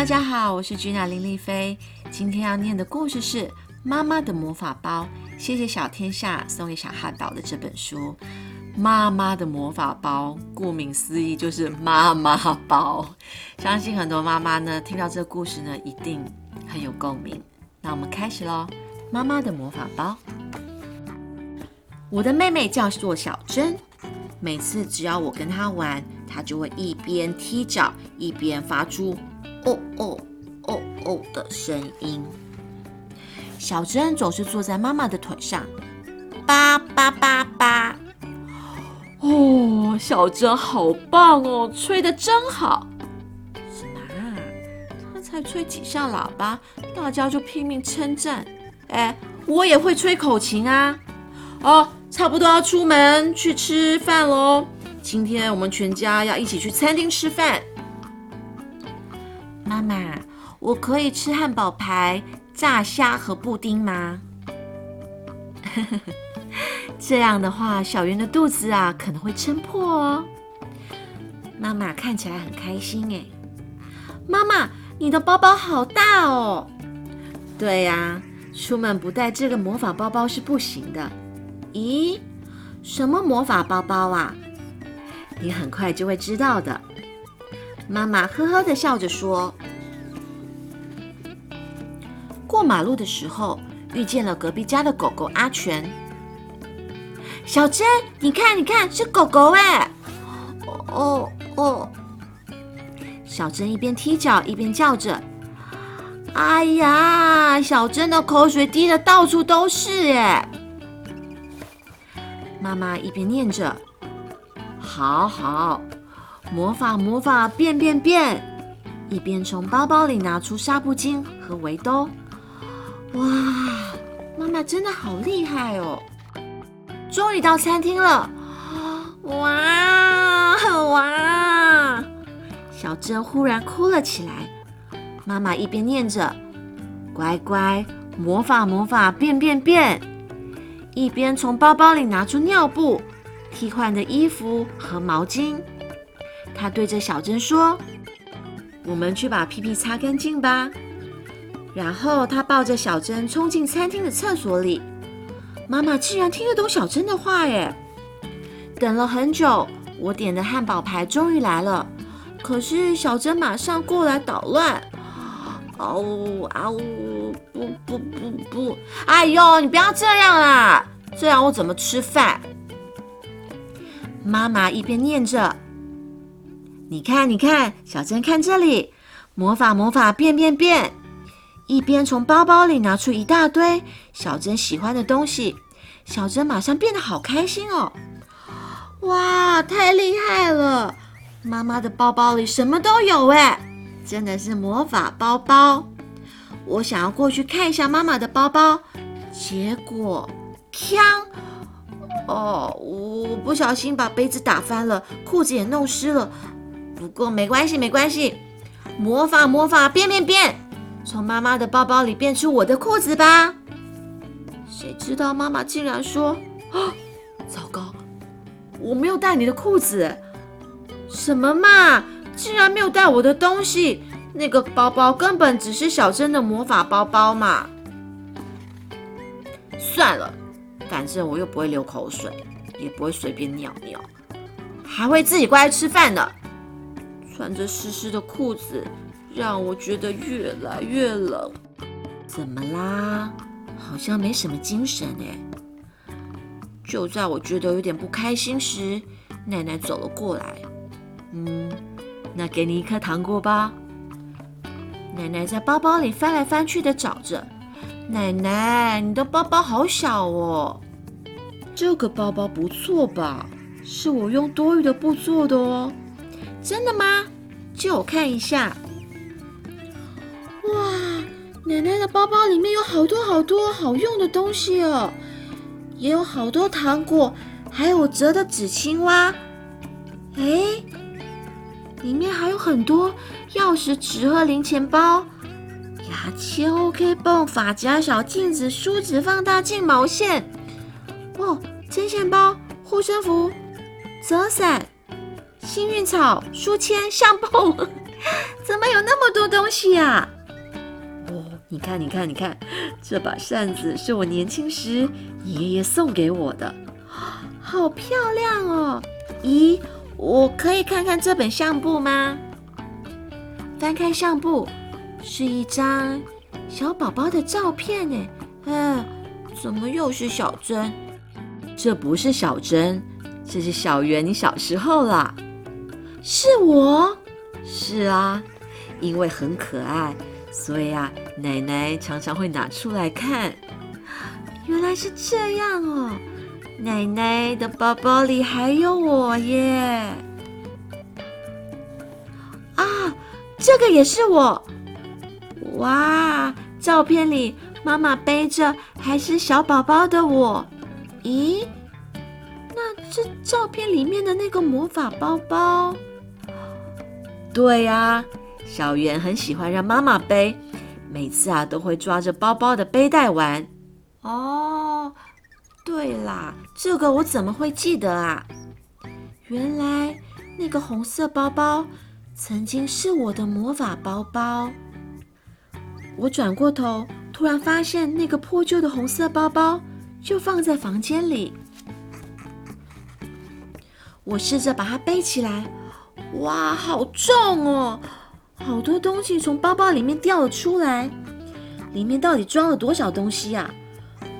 大家好，我是君娜林丽菲。今天要念的故事是《妈妈的魔法包》。谢谢小天下送给小汉堡的这本书。妈妈的魔法包，顾名思义就是妈妈包。相信很多妈妈呢，听到这个故事呢，一定很有共鸣。那我们开始喽。妈妈的魔法包。我的妹妹叫做小珍，每次只要我跟她玩，她就会一边踢脚一边发出“哦哦哦哦”的声音。小珍总是坐在妈妈的腿上，叭叭叭叭。哦，小珍好棒哦，吹得真好。什么？她才吹几下喇叭，大家就拼命称赞。哎，我也会吹口琴啊。哦，差不多要出门去吃饭喽。今天我们全家要一起去餐厅吃饭。我可以吃汉堡排、炸虾和布丁吗？这样的话，小圆的肚子啊可能会撑破哦。妈妈看起来很开心哎。妈妈，你的包包好大哦。对呀，出门不带这个魔法包包是不行的。咦，什么魔法包包啊？你很快就会知道的。妈妈呵呵的笑着说。过马路的时候，遇见了隔壁家的狗狗阿全。小珍，你看，你看，是狗狗哎！哦哦，小珍一边踢脚一边叫着：“哎呀！”小珍的口水滴的到处都是哎。妈妈一边念着：“好好，魔法魔法变变变！”一边从包包里拿出纱布巾和围兜。哇，妈妈真的好厉害哦！终于到餐厅了，哇哇！小珍忽然哭了起来。妈妈一边念着“乖乖，魔法魔法变变变”，一边从包包里拿出尿布、替换的衣服和毛巾。她对着小珍说：“我们去把屁屁擦干净吧。”然后他抱着小珍冲进餐厅的厕所里。妈妈竟然听得懂小珍的话耶！等了很久，我点的汉堡排终于来了。可是小珍马上过来捣乱。嗷呜嗷呜！不不不不！哎呦，你不要这样啦！这样我怎么吃饭？妈妈一边念着：“你看，你看，小珍看这里，魔法魔法变变变。”一边从包包里拿出一大堆小珍喜欢的东西，小珍马上变得好开心哦！哇，太厉害了！妈妈的包包里什么都有哎，真的是魔法包包。我想要过去看一下妈妈的包包，结果，锵！哦，我不小心把杯子打翻了，裤子也弄湿了。不过没关系，没关系，魔法魔法变变变！从妈妈的包包里变出我的裤子吧！谁知道妈妈竟然说：“啊，糟糕，我没有带你的裤子！什么嘛，竟然没有带我的东西！那个包包根本只是小珍的魔法包包嘛！算了，反正我又不会流口水，也不会随便尿尿，还会自己乖乖吃饭的。穿着湿湿的裤子。”让我觉得越来越冷。怎么啦？好像没什么精神哎。就在我觉得有点不开心时，奶奶走了过来。嗯，那给你一颗糖果吧。奶奶在包包里翻来翻去的找着。奶奶，你的包包好小哦。这个包包不错吧？是我用多余的布做的哦。真的吗？借我看一下。奶奶的包包里面有好多好多好用的东西哦，也有好多糖果，还有折的纸青蛙。哎，里面还有很多钥匙、纸和零钱包、牙签、OK 绷、发夹、小镜子、梳子、放大镜、毛线。哦，针线包、护身符、折伞、幸运草、书签、相簿。怎么有那么多东西呀？你看，你看，你看，这把扇子是我年轻时爷爷送给我的，好漂亮哦！咦，我可以看看这本相簿吗？翻开相簿，是一张小宝宝的照片呢。嗯，怎么又是小珍？这不是小珍，这是小圆，你小时候啦。是我？是啊，因为很可爱，所以啊，奶奶常常会拿出来看。原来是这样哦，奶奶的包包里还有我耶！啊，这个也是我。哇，照片里妈妈背着还是小宝宝的我。咦，那这照片里面的那个魔法包包？对呀，小圆很喜欢让妈妈背，每次啊都会抓着包包的背带玩。哦，对啦，这个我怎么会记得啊？原来那个红色包包曾经是我的魔法包包。我转过头，突然发现那个破旧的红色包包就放在房间里。我试着把它背起来。哇，好重哦！好多东西从包包里面掉了出来，里面到底装了多少东西呀？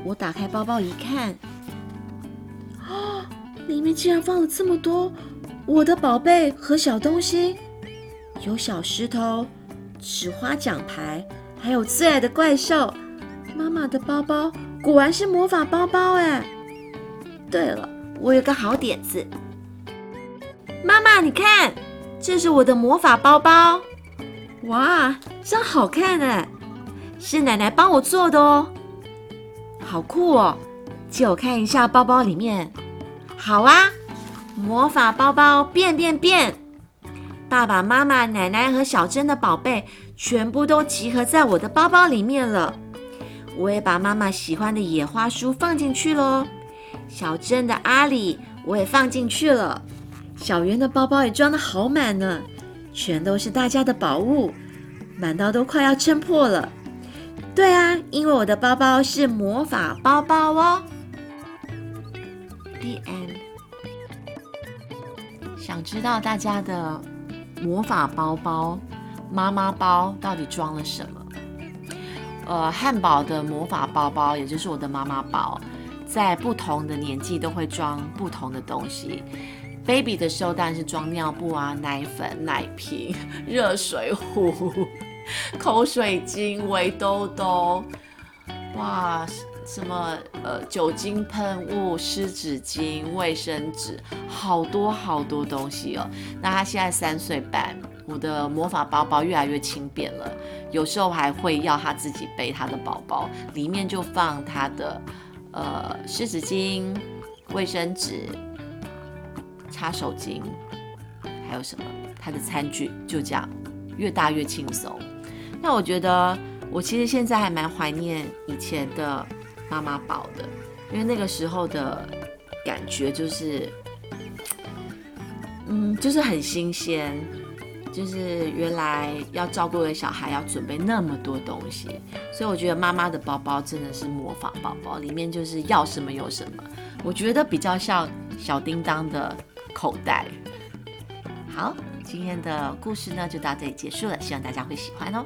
我打开包包一看，啊，里面竟然放了这么多我的宝贝和小东西，有小石头、纸花奖牌，还有最爱的怪兽。妈妈的包包果然是魔法包包哎！对了，我有个好点子。妈妈，你看，这是我的魔法包包，哇，真好看哎！是奶奶帮我做的哦，好酷哦！借我看一下包包里面。好啊，魔法包包变变变！爸爸妈妈、奶奶和小珍的宝贝全部都集合在我的包包里面了。我也把妈妈喜欢的野花书放进去喽，小珍的阿里我也放进去了。小圆的包包也装的好满呢，全都是大家的宝物，满到都快要撑破了。对啊，因为我的包包是魔法包包哦。The end。想知道大家的魔法包包、妈妈包到底装了什么？呃，汉堡的魔法包包，也就是我的妈妈包，在不同的年纪都会装不同的东西。Baby 的时候当然是装尿布啊、奶粉、奶瓶、热水壶、口水巾、围兜兜，哇，什么呃酒精喷雾、湿纸巾、卫生纸，好多好多东西哦。那他现在三岁半，我的魔法包包越来越轻便了，有时候还会要他自己背他的宝宝，里面就放他的呃湿纸巾、卫生纸。擦手巾，还有什么？他的餐具就这样，越大越轻松。那我觉得，我其实现在还蛮怀念以前的妈妈宝的，因为那个时候的感觉就是，嗯，就是很新鲜，就是原来要照顾的小孩要准备那么多东西，所以我觉得妈妈的包包真的是魔法包包，里面就是要什么有什么。我觉得比较像小叮当的。口袋。好，今天的故事呢就到这里结束了，希望大家会喜欢哦。